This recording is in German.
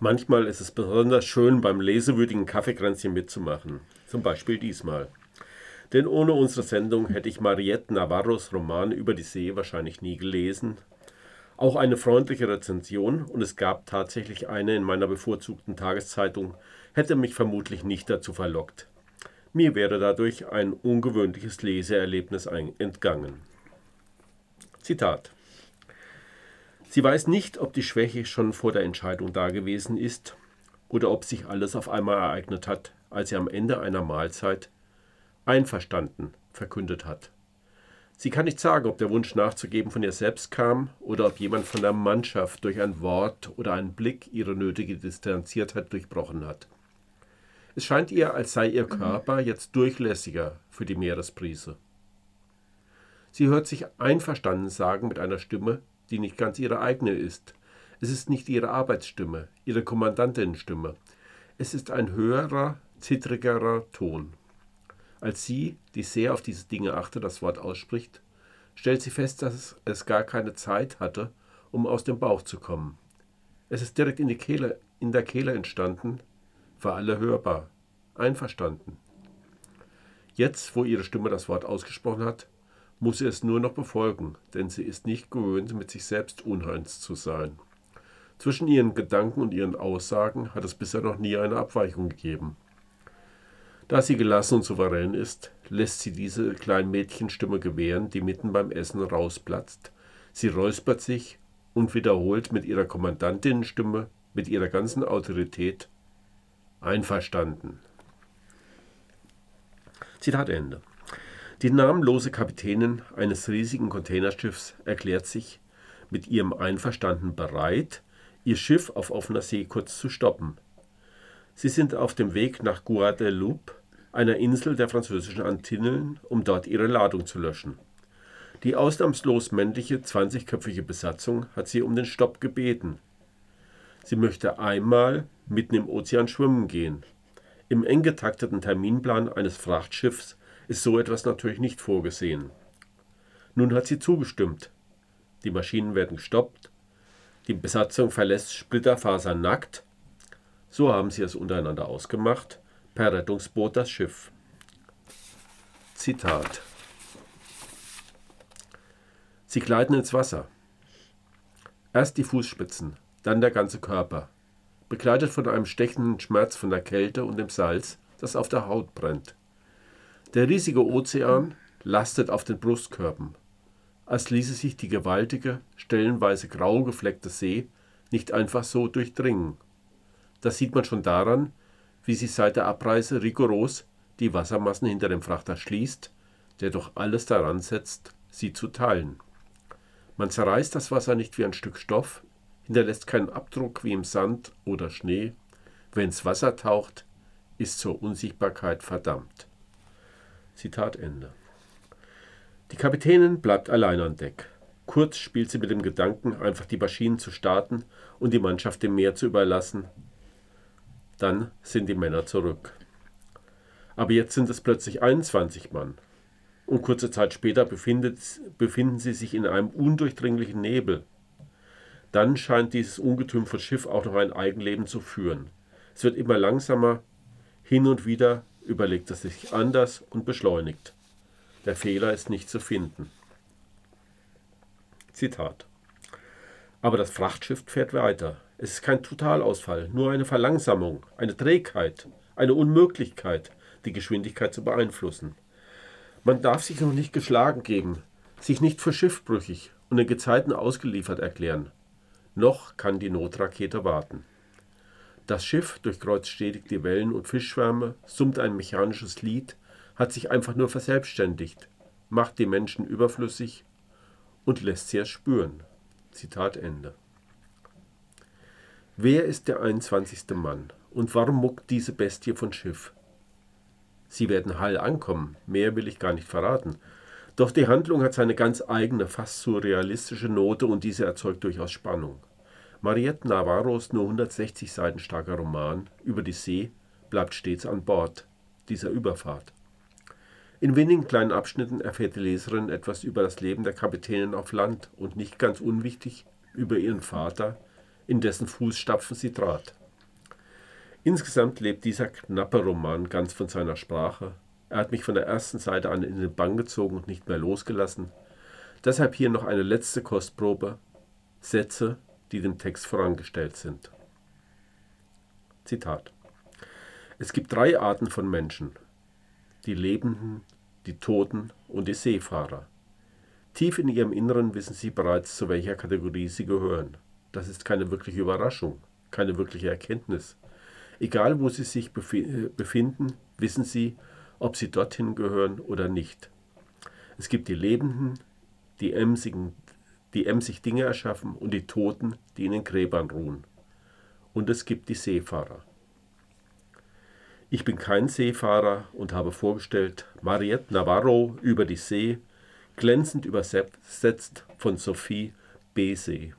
Manchmal ist es besonders schön, beim lesewürdigen Kaffeekränzchen mitzumachen. Zum Beispiel diesmal. Denn ohne unsere Sendung hätte ich Mariette Navarros Roman über die See wahrscheinlich nie gelesen. Auch eine freundliche Rezension, und es gab tatsächlich eine in meiner bevorzugten Tageszeitung, hätte mich vermutlich nicht dazu verlockt. Mir wäre dadurch ein ungewöhnliches Leseerlebnis entgangen. Zitat Sie weiß nicht, ob die Schwäche schon vor der Entscheidung dagewesen ist oder ob sich alles auf einmal ereignet hat, als sie am Ende einer Mahlzeit einverstanden verkündet hat. Sie kann nicht sagen, ob der Wunsch nachzugeben von ihr selbst kam oder ob jemand von der Mannschaft durch ein Wort oder einen Blick ihre nötige Distanziertheit durchbrochen hat. Es scheint ihr, als sei ihr Körper jetzt durchlässiger für die Meeresbrise. Sie hört sich einverstanden sagen mit einer Stimme, die nicht ganz ihre eigene ist. Es ist nicht ihre Arbeitsstimme, ihre Kommandantinnenstimme. Es ist ein höherer, zittrigerer Ton. Als sie, die sehr auf diese Dinge achte, das Wort ausspricht, stellt sie fest, dass es gar keine Zeit hatte, um aus dem Bauch zu kommen. Es ist direkt in, Kehle, in der Kehle entstanden, für alle hörbar, einverstanden. Jetzt, wo ihre Stimme das Wort ausgesprochen hat, muss sie es nur noch befolgen, denn sie ist nicht gewöhnt, mit sich selbst uneins zu sein. Zwischen ihren Gedanken und ihren Aussagen hat es bisher noch nie eine Abweichung gegeben. Da sie gelassen und souverän ist, lässt sie diese kleine Mädchenstimme gewähren, die mitten beim Essen rausplatzt. Sie räuspert sich und wiederholt mit ihrer Kommandantinnenstimme, mit ihrer ganzen Autorität Einverstanden. Zitat Ende. Die namenlose Kapitänin eines riesigen Containerschiffs erklärt sich mit ihrem Einverstanden bereit, ihr Schiff auf offener See kurz zu stoppen. Sie sind auf dem Weg nach Guadeloupe, einer Insel der französischen Antillen, um dort ihre Ladung zu löschen. Die ausnahmslos männliche 20-köpfige Besatzung hat sie um den Stopp gebeten. Sie möchte einmal mitten im Ozean schwimmen gehen. Im eng getakteten Terminplan eines Frachtschiffs ist so etwas natürlich nicht vorgesehen. Nun hat sie zugestimmt. Die Maschinen werden gestoppt, die Besatzung verlässt Splitterfaser nackt. So haben sie es untereinander ausgemacht, per Rettungsboot das Schiff. Zitat. Sie gleiten ins Wasser. Erst die Fußspitzen, dann der ganze Körper, begleitet von einem stechenden Schmerz von der Kälte und dem Salz, das auf der Haut brennt. Der riesige Ozean lastet auf den Brustkörben, als ließe sich die gewaltige, stellenweise grau gefleckte See nicht einfach so durchdringen. Das sieht man schon daran, wie sie seit der Abreise rigoros die Wassermassen hinter dem Frachter schließt, der doch alles daran setzt, sie zu teilen. Man zerreißt das Wasser nicht wie ein Stück Stoff, hinterlässt keinen Abdruck wie im Sand oder Schnee. Wer ins Wasser taucht, ist zur Unsichtbarkeit verdammt. Zitat Ende. Die Kapitänin bleibt allein an Deck. Kurz spielt sie mit dem Gedanken, einfach die Maschinen zu starten und die Mannschaft dem Meer zu überlassen. Dann sind die Männer zurück. Aber jetzt sind es plötzlich 21 Mann. Und kurze Zeit später befinden sie sich in einem undurchdringlichen Nebel. Dann scheint dieses Ungetüm von Schiff auch noch ein Eigenleben zu führen. Es wird immer langsamer, hin und wieder überlegt es sich anders und beschleunigt. Der Fehler ist nicht zu finden. Zitat. Aber das Frachtschiff fährt weiter. Es ist kein Totalausfall, nur eine Verlangsamung, eine Trägheit, eine Unmöglichkeit, die Geschwindigkeit zu beeinflussen. Man darf sich noch nicht geschlagen geben, sich nicht für schiffbrüchig und den Gezeiten ausgeliefert erklären. Noch kann die Notrakete warten. Das Schiff durchkreuzt stetig die Wellen und Fischschwärme, summt ein mechanisches Lied, hat sich einfach nur verselbstständigt, macht die Menschen überflüssig und lässt sie es spüren. Zitat Ende. Wer ist der 21. Mann und warum muckt diese Bestie von Schiff? Sie werden heil ankommen, mehr will ich gar nicht verraten. Doch die Handlung hat seine ganz eigene, fast surrealistische Note und diese erzeugt durchaus Spannung. Mariette Navarros nur 160 Seiten starker Roman über die See bleibt stets an Bord dieser Überfahrt. In wenigen kleinen Abschnitten erfährt die Leserin etwas über das Leben der Kapitänin auf Land und nicht ganz unwichtig über ihren Vater, in dessen Fußstapfen sie trat. Insgesamt lebt dieser knappe Roman ganz von seiner Sprache. Er hat mich von der ersten Seite an in den Bann gezogen und nicht mehr losgelassen. Deshalb hier noch eine letzte Kostprobe. Sätze, die dem Text vorangestellt sind. Zitat. Es gibt drei Arten von Menschen. Die Lebenden, die Toten und die Seefahrer. Tief in ihrem Inneren wissen sie bereits, zu welcher Kategorie sie gehören. Das ist keine wirkliche Überraschung, keine wirkliche Erkenntnis. Egal wo sie sich äh, befinden, wissen sie, ob sie dorthin gehören oder nicht. Es gibt die Lebenden, die, emsigen, die emsig Dinge erschaffen und die Toten, die in den Gräbern ruhen. Und es gibt die Seefahrer. Ich bin kein Seefahrer und habe vorgestellt Mariette Navarro über die See, glänzend übersetzt von Sophie Besee.